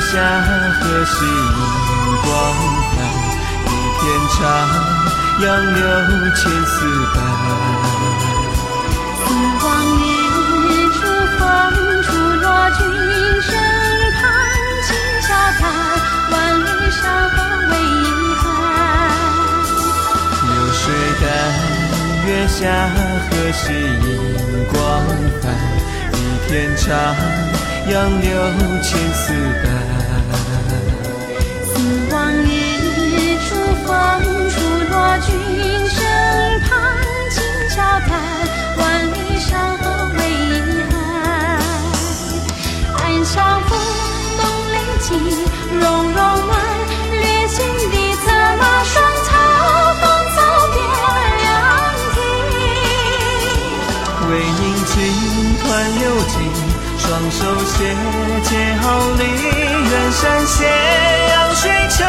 下何时映光繁？一片长，杨柳千丝般。似往日初风初落，君身旁，轻笑叹，万里山河为遗憾。流水淡，月下何时映光繁？一片长。杨柳千丝起，溶溶暖，掠心底策马，霜草芳草变凉亭。为。双手携结好离，远山斜阳水车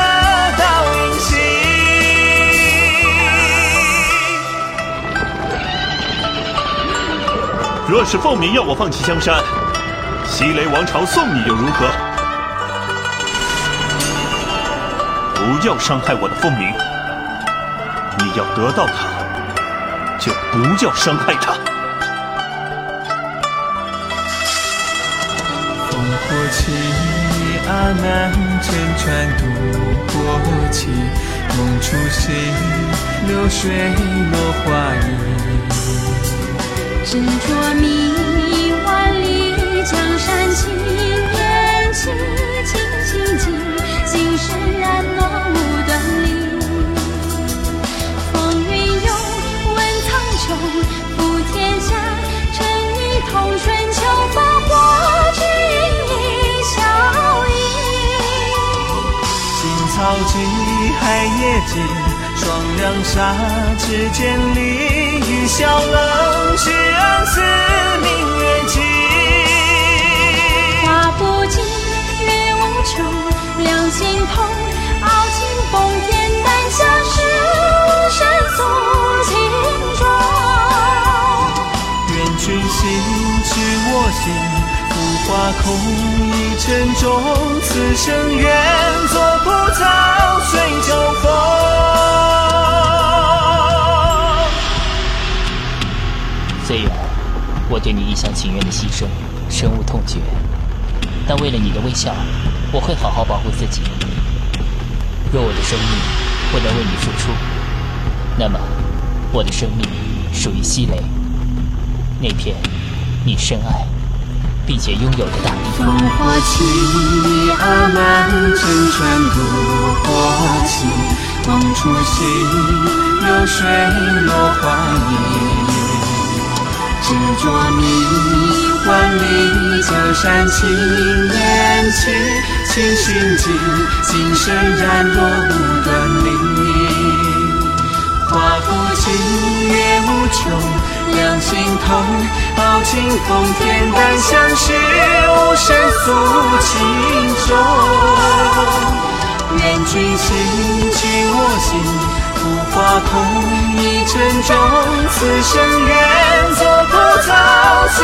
到云西。若是凤鸣要我放弃江山，西雷王朝送你又如何？不要伤害我的凤鸣，你要得到他，就不要伤害他。起阿难乘船渡过期，梦初醒，流水落花影。执着迷潮起海也尽，霜凉沙，指尖里，雨潇冷，知恩思空一尘中，此生愿做枯草随秋风。虽然我对你一厢情愿的牺牲深恶痛绝，但为了你的微笑，我会好好保护自己。若我的生命不能为你付出，那么我的生命属于西雷，那片你深爱。并且拥有的大地。风花起，阿难乘船渡过期，梦初醒，流水落花影。执着迷，万里江山情，念起清心境，心深染若无端离。花不尽，月，心痛，抱琴风天，淡相识，无声诉情衷。愿君心，寄我心，浮华空，一尘中，此生愿做枯草，随。